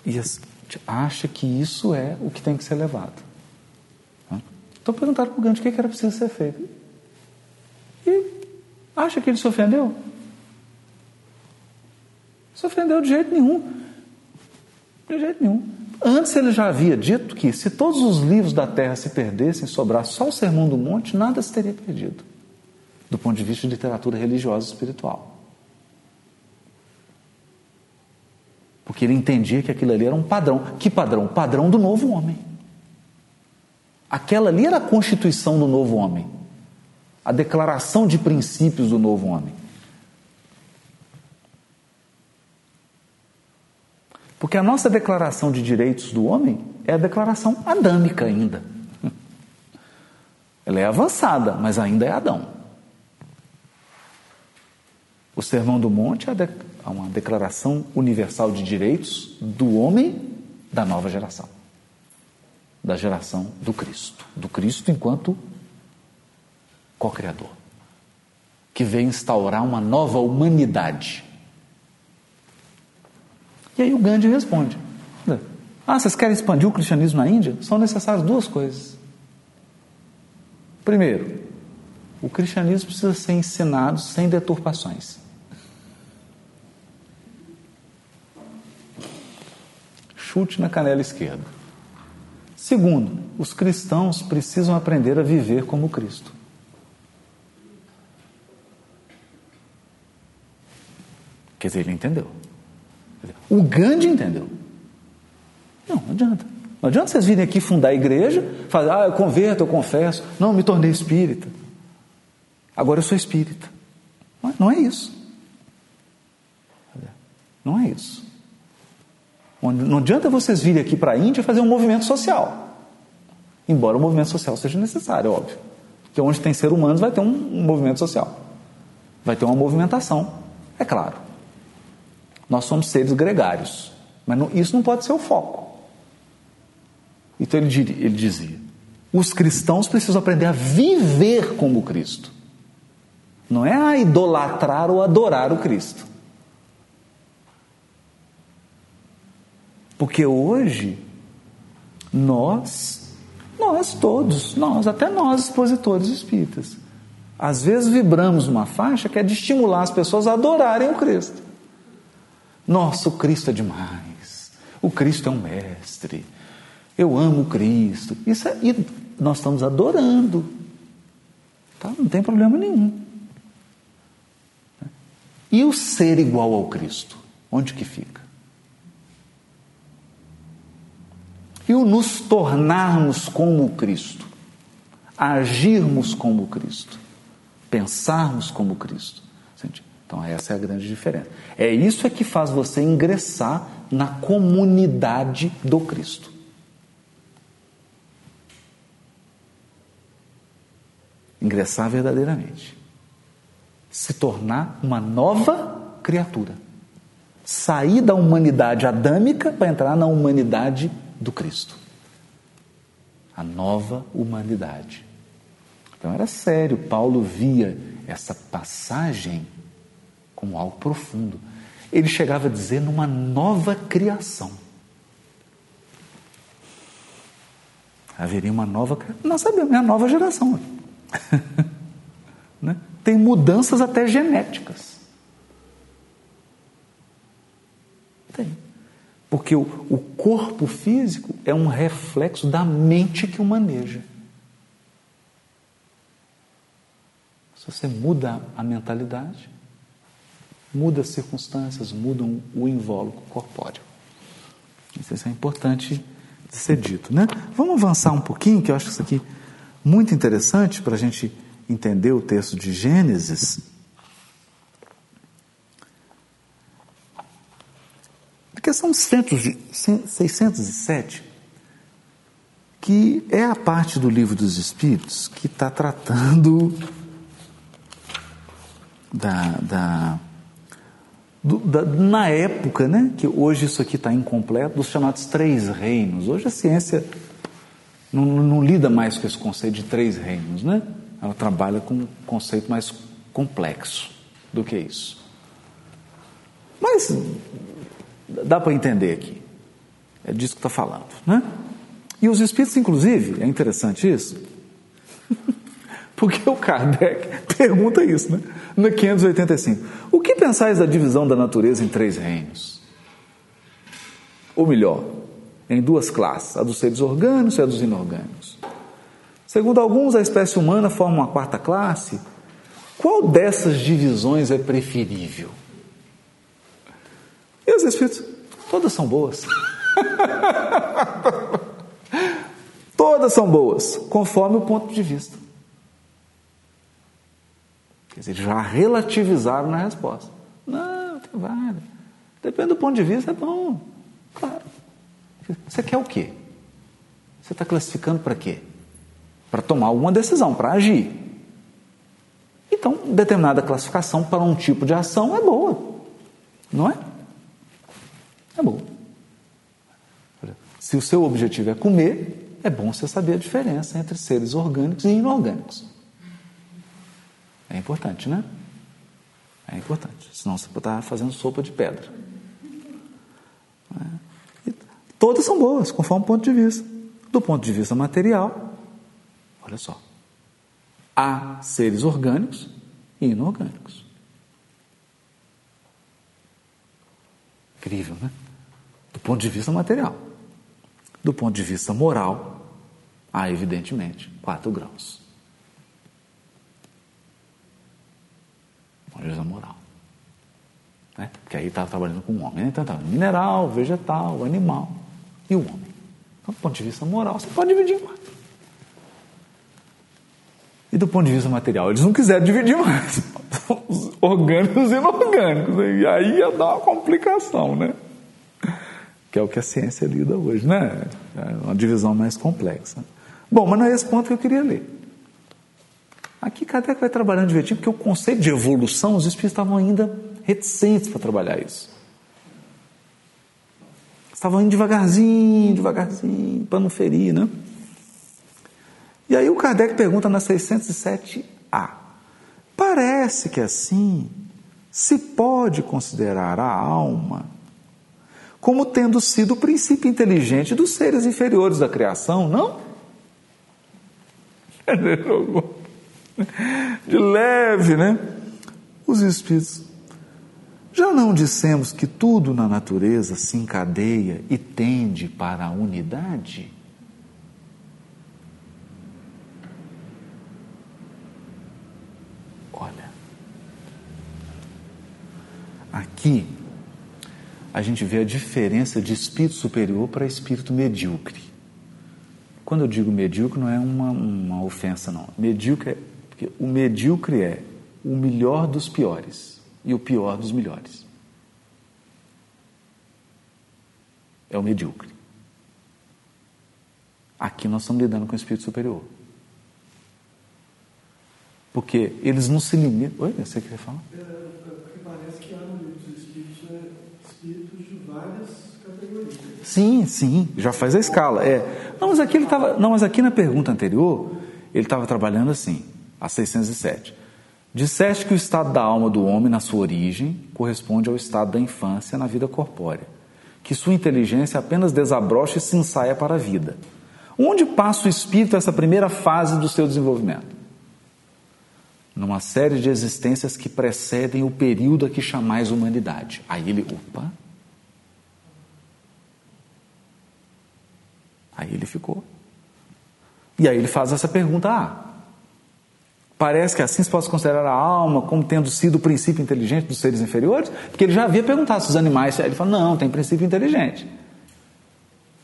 S1: E acha que isso é o que tem que ser levado. Então perguntaram para o Gandhi o que era preciso ser feito. E acha que ele se ofendeu? Se ofendeu de jeito nenhum. De jeito nenhum. Antes ele já havia dito que se todos os livros da terra se perdessem, sobrar só o Sermão do Monte, nada se teria perdido, do ponto de vista de literatura religiosa e espiritual. Porque ele entendia que aquilo ali era um padrão. Que padrão? Padrão do novo homem. Aquela ali era a constituição do novo homem, a declaração de princípios do novo homem. Porque a nossa declaração de direitos do homem é a declaração adâmica ainda. Ela é avançada, mas ainda é Adão. O Sermão do Monte é uma declaração universal de direitos do homem da nova geração da geração do Cristo, do Cristo enquanto co-criador, que veio instaurar uma nova humanidade e aí o Gandhi responde: Ah, vocês querem expandir o cristianismo na Índia? São necessárias duas coisas. Primeiro, o cristianismo precisa ser ensinado sem deturpações. Chute na canela esquerda. Segundo, os cristãos precisam aprender a viver como Cristo. Quer dizer, ele entendeu. O Gandhi entendeu. Não, não adianta. Não adianta vocês virem aqui fundar a igreja, fazer, ah, eu converto, eu confesso. Não, me tornei espírita. Agora eu sou espírita. Não é, não é isso. Não é isso. Não adianta vocês virem aqui para a Índia fazer um movimento social. Embora o movimento social seja necessário, óbvio. Porque onde tem ser humano vai ter um, movimento social. Vai ter uma movimentação, é claro. Nós somos seres gregários, mas não, isso não pode ser o foco. Então ele, ele dizia: os cristãos precisam aprender a viver como Cristo, não é a idolatrar ou adorar o Cristo. Porque hoje, nós, nós todos, nós, até nós, expositores espíritas, às vezes vibramos uma faixa que é de estimular as pessoas a adorarem o Cristo. Nossa, o Cristo é demais. O Cristo é um mestre. Eu amo o Cristo. Isso é, e nós estamos adorando. Tá? Não tem problema nenhum. E o ser igual ao Cristo? Onde que fica? E o nos tornarmos como Cristo? Agirmos como Cristo? Pensarmos como Cristo? Então, essa é a grande diferença. É isso é que faz você ingressar na comunidade do Cristo. Ingressar verdadeiramente. Se tornar uma nova criatura. Sair da humanidade adâmica para entrar na humanidade do Cristo. A nova humanidade. Então era sério, Paulo via essa passagem como algo profundo. Ele chegava a dizer numa nova criação. Haveria uma nova criação. Nós sabemos, é a nova geração. né? Tem mudanças até genéticas. Tem. Porque o, o corpo físico é um reflexo da mente que o maneja. Se você muda a mentalidade, muda as circunstâncias, mudam o invólucro corpóreo. Isso é importante de ser dito. Né? Vamos avançar um pouquinho, que eu acho isso aqui muito interessante para a gente entender o texto de Gênesis. A questão 607, que é a parte do livro dos Espíritos que está tratando da, da do, da, na época, né, que hoje isso aqui está incompleto, dos chamados três reinos. Hoje a ciência não, não, lida mais com esse conceito de três reinos, né? Ela trabalha com um conceito mais complexo do que isso. Mas dá para entender aqui. É disso que está falando, né? E os espíritos, inclusive, é interessante isso, Porque o Kardec pergunta isso, né? No 585. O que pensais da divisão da natureza em três reinos? Ou melhor, em duas classes, a dos seres orgânicos e a dos inorgânicos. Segundo alguns, a espécie humana forma uma quarta classe. Qual dessas divisões é preferível? E os espíritos? Todas são boas. Todas são boas, conforme o ponto de vista. Quer dizer, já relativizaram na resposta. Não, tem várias. Depende do ponto de vista, é bom. Claro. Você quer o quê? Você está classificando para quê? Para tomar alguma decisão, para agir. Então, determinada classificação para um tipo de ação é boa. Não é? É boa. Se o seu objetivo é comer, é bom você saber a diferença entre seres orgânicos e inorgânicos. É importante, né? É importante. Senão você está fazendo sopa de pedra. É. Todas são boas, conforme o ponto de vista. Do ponto de vista material, olha só. Há seres orgânicos e inorgânicos. Incrível, né? Do ponto de vista material. Do ponto de vista moral, há evidentemente quatro graus. Uma moral. Né? Porque aí estava trabalhando com o homem. Né? Então estava mineral, vegetal, animal e o homem. Então, do ponto de vista moral, você pode dividir em quatro. E do ponto de vista material, eles não quiseram dividir mais. Os orgânicos e inorgânicos. E aí ia dar uma complicação, né? Que é o que a ciência lida hoje, né? É uma divisão mais complexa. Bom, mas não é esse ponto que eu queria ler. Aqui Kardec vai trabalhando direitinho, porque o conceito de evolução, os espíritos estavam ainda reticentes para trabalhar isso. Estavam indo devagarzinho, devagarzinho, para não ferir, né? E aí o Kardec pergunta na 607A: parece que assim se pode considerar a alma como tendo sido o princípio inteligente dos seres inferiores da criação, não? de leve, né? Os espíritos. Já não dissemos que tudo na natureza se encadeia e tende para a unidade? Aqui a gente vê a diferença de espírito superior para espírito medíocre. Quando eu digo medíocre, não é uma, uma ofensa, não. Medíocre é porque o medíocre é o melhor dos piores e o pior dos melhores. É o medíocre. Aqui nós estamos lidando com o espírito superior. Porque eles não se limitam. Oi, você quer falar?
S2: É, porque parece que há no espíritos, é, espíritos de várias categorias.
S1: Sim, sim, já faz a escala. É. Não, mas aqui ele estava. Não, mas aqui na pergunta anterior, ele estava trabalhando assim a 607. Disseste que o estado da alma do homem, na sua origem, corresponde ao estado da infância na vida corpórea, que sua inteligência apenas desabrocha e se ensaia para a vida. Onde passa o espírito essa primeira fase do seu desenvolvimento? Numa série de existências que precedem o período a que chamais humanidade. Aí ele, opa. Aí ele ficou. E aí ele faz essa pergunta: ah, Parece que assim se pode considerar a alma como tendo sido o princípio inteligente dos seres inferiores, porque ele já havia perguntado se os animais. Ele falou: não, tem princípio inteligente.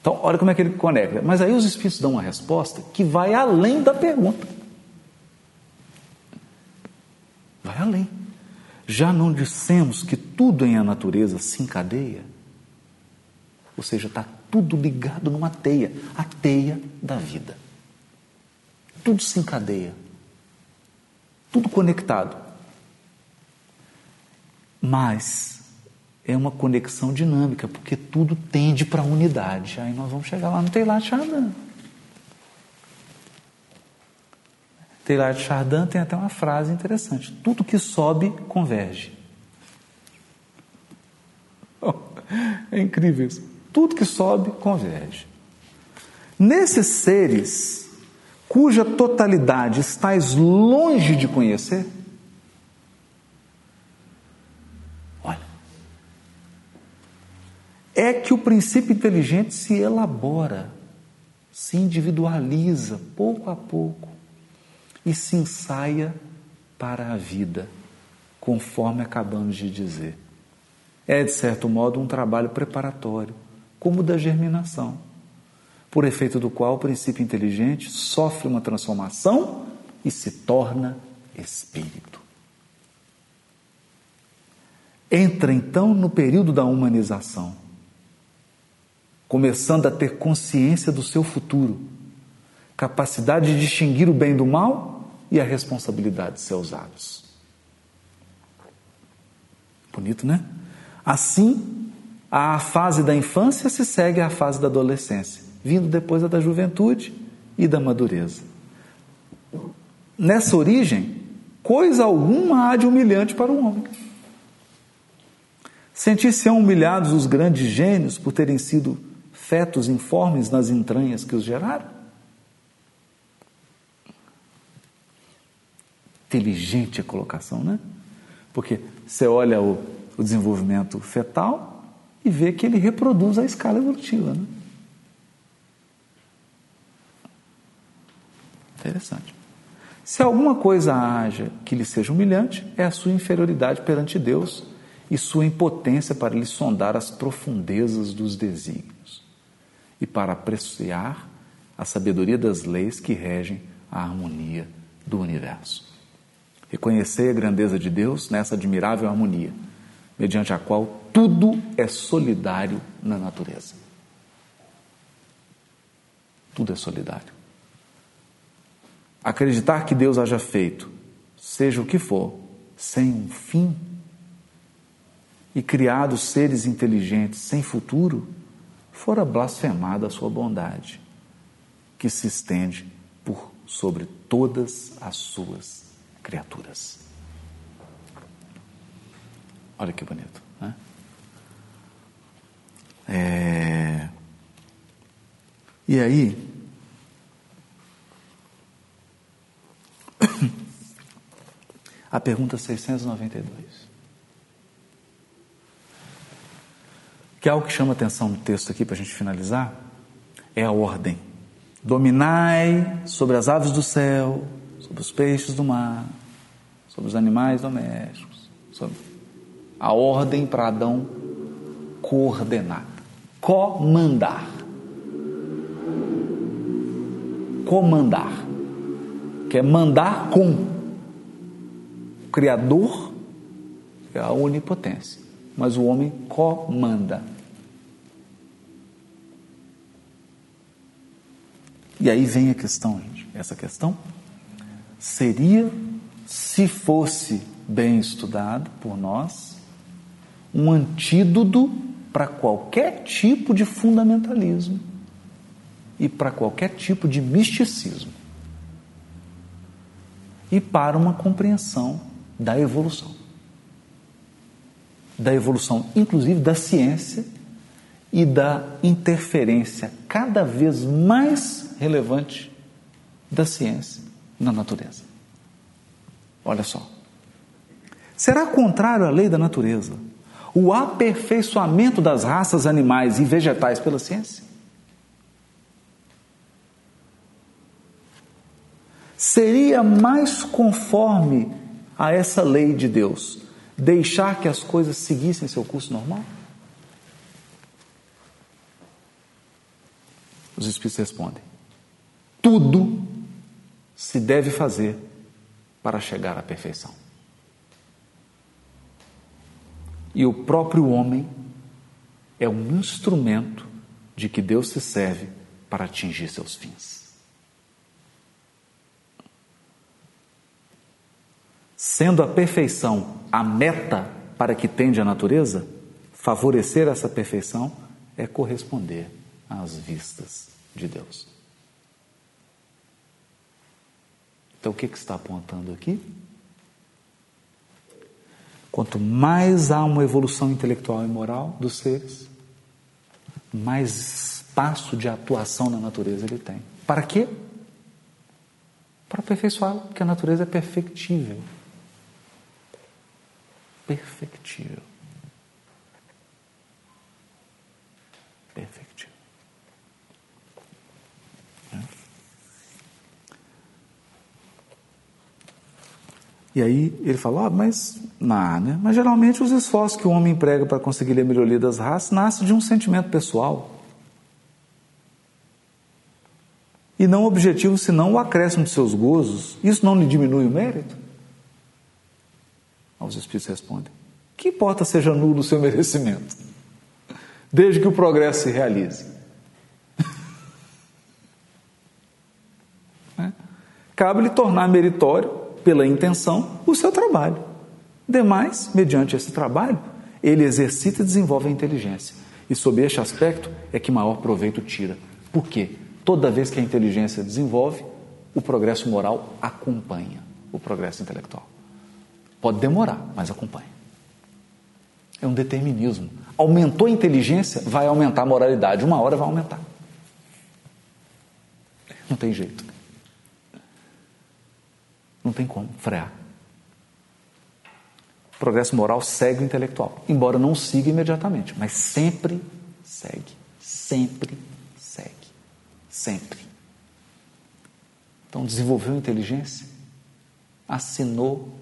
S1: Então, olha como é que ele conecta. Mas aí os espíritos dão uma resposta que vai além da pergunta. Vai além. Já não dissemos que tudo em a natureza se encadeia? Ou seja, está tudo ligado numa teia a teia da vida. Tudo se encadeia tudo conectado. Mas é uma conexão dinâmica, porque tudo tende para a unidade. Aí nós vamos chegar lá no Teilhard Chardin. Teilhard Chardin tem até uma frase interessante: tudo que sobe converge. É incrível isso. Tudo que sobe converge. Nesses seres cuja totalidade estás longe de conhecer? Olha, é que o princípio inteligente se elabora, se individualiza pouco a pouco e se ensaia para a vida, conforme acabamos de dizer. É, de certo modo, um trabalho preparatório, como da germinação, por efeito do qual o princípio inteligente sofre uma transformação e se torna espírito. Entra então no período da humanização, começando a ter consciência do seu futuro, capacidade de distinguir o bem do mal e a responsabilidade de seus atos. Bonito, né? Assim, a fase da infância se segue à fase da adolescência, vindo depois a da juventude e da madureza. Nessa origem, coisa alguma há de humilhante para o homem. Sentir-se-ão humilhados os grandes gênios por terem sido fetos informes nas entranhas que os geraram? Inteligente a colocação, né? Porque você olha o, o desenvolvimento fetal e vê que ele reproduz a escala evolutiva. Né? Interessante. Se alguma coisa haja que lhe seja humilhante, é a sua inferioridade perante Deus e sua impotência para lhe sondar as profundezas dos desígnios e para apreciar a sabedoria das leis que regem a harmonia do universo. Reconhecer a grandeza de Deus nessa admirável harmonia mediante a qual tudo é solidário na natureza. Tudo é solidário. Acreditar que Deus haja feito, seja o que for, sem um fim, e criado seres inteligentes sem futuro, fora blasfemada a sua bondade, que se estende por sobre todas as suas criaturas. Olha que bonito. É... E aí, a pergunta 692. Que é algo que chama atenção no texto aqui para a gente finalizar, é a ordem. Dominai sobre as aves do céu, sobre os peixes do mar, sobre os animais domésticos, sobre a ordem para Adão coordenar, comandar. Comandar, que é mandar com o Criador, é a onipotência, mas o homem comanda. E aí vem a questão, gente. Essa questão seria, se fosse bem estudado por nós, um antídoto para qualquer tipo de fundamentalismo e para qualquer tipo de misticismo e para uma compreensão da evolução. Da evolução, inclusive da ciência e da interferência cada vez mais relevante da ciência na natureza. Olha só. Será contrário à lei da natureza o aperfeiçoamento das raças animais e vegetais pela ciência? Seria mais conforme a essa lei de Deus deixar que as coisas seguissem seu curso normal? Os Espíritos respondem: tudo se deve fazer para chegar à perfeição. E o próprio homem é um instrumento de que Deus se serve para atingir seus fins. Sendo a perfeição a meta para que tende a natureza, favorecer essa perfeição é corresponder às vistas de Deus. Então, o que, está apontando aqui? Quanto mais há uma evolução intelectual e moral dos seres, mais espaço de atuação na natureza ele tem. Para quê? para aperfeiçoá-la, porque a natureza é perfectível. Perfectível. É. E aí ele fala, oh, mas, não, né? mas geralmente os esforços que o homem emprega para conseguir a melhoria das raças nascem de um sentimento pessoal. e não objetivo senão o acréscimo de seus gozos, isso não lhe diminui o mérito? Os Espíritos respondem: Que importa seja nulo o seu merecimento, desde que o progresso se realize. é? Cabe-lhe tornar meritório, pela intenção, o seu trabalho. Demais, mediante esse trabalho, ele exercita e desenvolve a inteligência. E sob este aspecto é que maior proveito tira. Por quê? Toda vez que a inteligência desenvolve, o progresso moral acompanha o progresso intelectual. Pode demorar, mas acompanha. É um determinismo. Aumentou a inteligência, vai aumentar a moralidade. Uma hora vai aumentar. Não tem jeito. Não tem como frear. O progresso moral segue o intelectual, embora não siga imediatamente, mas sempre segue. Sempre sempre. Então, desenvolveu inteligência, assinou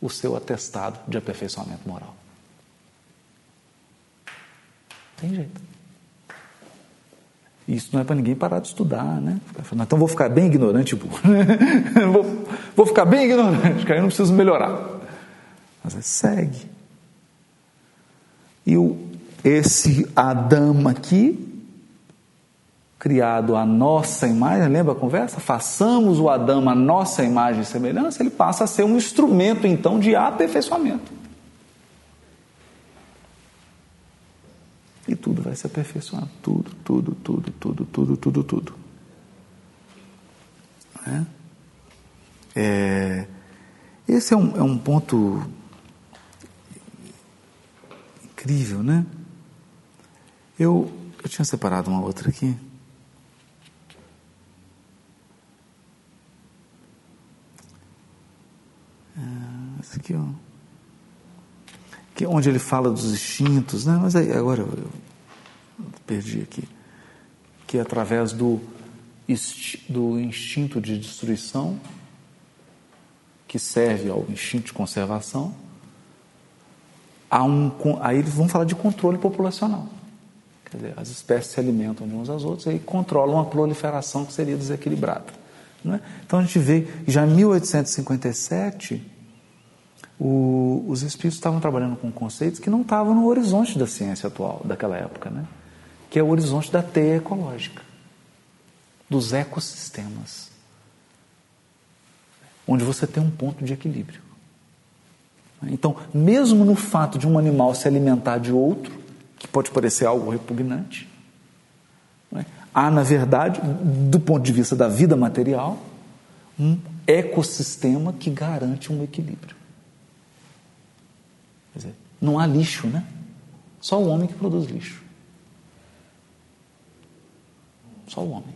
S1: o seu atestado de aperfeiçoamento moral. Tem jeito. Isso não é para ninguém parar de estudar, né? Então vou ficar bem ignorante, burro. vou, vou ficar bem ignorante, aí eu não preciso melhorar. Mas segue. E o, esse Adão aqui criado a nossa imagem, lembra a conversa? Façamos o Adão a nossa imagem e semelhança, ele passa a ser um instrumento então de aperfeiçoamento. Tudo vai se aperfeiçoar, tudo, tudo, tudo, tudo, tudo, tudo, tudo. É? É, esse é um, é um ponto incrível, né? Eu, eu tinha separado uma outra aqui. Essa aqui, ó. Que, onde ele fala dos instintos, né? Mas aí, agora eu perdi aqui. Que é através do, do instinto de destruição, que serve ao instinto de conservação, há um, aí eles vão falar de controle populacional. Quer dizer, as espécies se alimentam de uns às outras e controlam a proliferação que seria desequilibrada. É? Então a gente vê, já em 1857, o, os espíritos estavam trabalhando com conceitos que não estavam no horizonte da ciência atual, daquela época, né? Que é o horizonte da teia ecológica, dos ecossistemas, onde você tem um ponto de equilíbrio. Então, mesmo no fato de um animal se alimentar de outro, que pode parecer algo repugnante, né? há, na verdade, do ponto de vista da vida material, um ecossistema que garante um equilíbrio. Quer dizer, não há lixo, né? Só o homem que produz lixo. Só o homem.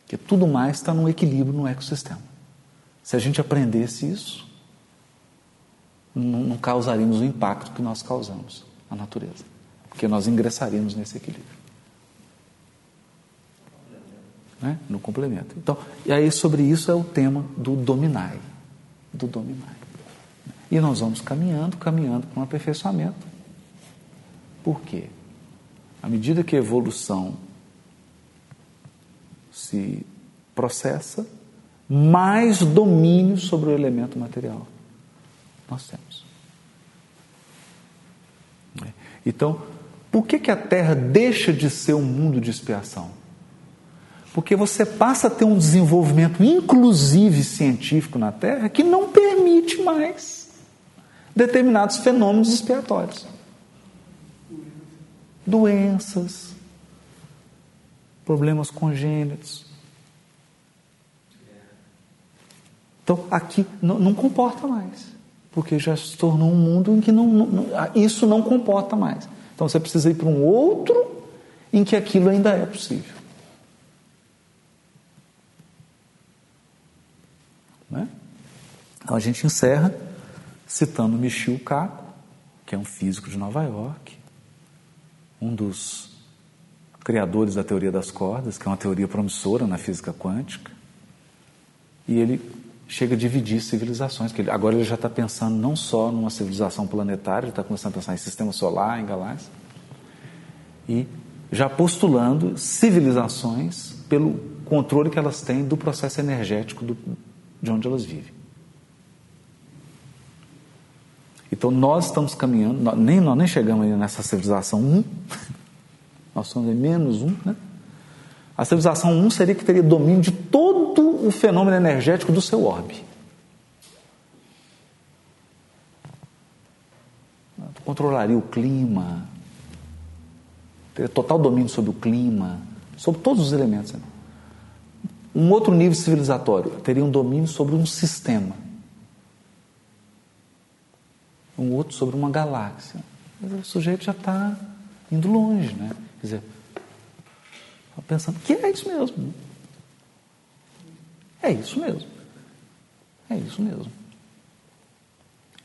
S1: Porque tudo mais está no equilíbrio no ecossistema. Se a gente aprendesse isso, não, causaríamos o impacto que nós causamos à natureza. Porque nós ingressaríamos nesse equilíbrio. Né? No complemento. Então, e aí sobre isso é o tema do dominai do dominar. E nós vamos caminhando, caminhando para um aperfeiçoamento. Por quê? À medida que a evolução se processa, mais domínio sobre o elemento material nós temos. Então, por que, que a Terra deixa de ser um mundo de expiação? Porque você passa a ter um desenvolvimento, inclusive científico, na Terra, que não permite mais determinados fenômenos expiatórios doenças, problemas congênitos. Então, aqui não, não comporta mais, porque já se tornou um mundo em que não, não, ah, isso não comporta mais. Então, você precisa ir para um outro em que aquilo ainda é possível. Né? Então, a gente encerra citando Michio Kaku, que é um físico de Nova York, um dos criadores da teoria das cordas, que é uma teoria promissora na física quântica. E ele chega a dividir civilizações, que ele, agora ele já está pensando não só numa civilização planetária, ele está começando a pensar em sistema solar, em galáxias, e já postulando civilizações pelo controle que elas têm do processo energético do, de onde elas vivem. Então nós estamos caminhando, nós, nem, nós nem chegamos ainda nessa civilização 1, nós somos em menos 1, né? A civilização 1 seria que teria domínio de todo o fenômeno energético do seu orbe. Controlaria o clima, teria total domínio sobre o clima, sobre todos os elementos. Né? Um outro nível civilizatório teria um domínio sobre um sistema. Um outro sobre uma galáxia. Mas o sujeito já está indo longe, né? Quer dizer, tá pensando que é isso mesmo. É isso mesmo. É isso mesmo.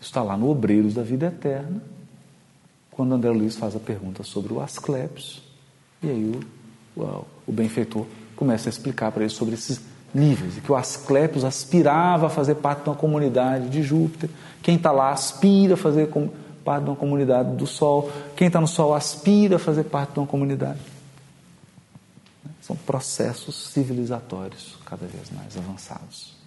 S1: Está lá no Obreiros da Vida Eterna, quando André Luiz faz a pergunta sobre o Asclepios, e aí o, o, o benfeitor começa a explicar para ele sobre esses níveis, e que o Asclepios aspirava a fazer parte de uma comunidade de Júpiter, quem está lá aspira a fazer parte de uma comunidade do Sol, quem está no Sol aspira a fazer parte de uma comunidade. São processos civilizatórios cada vez mais avançados.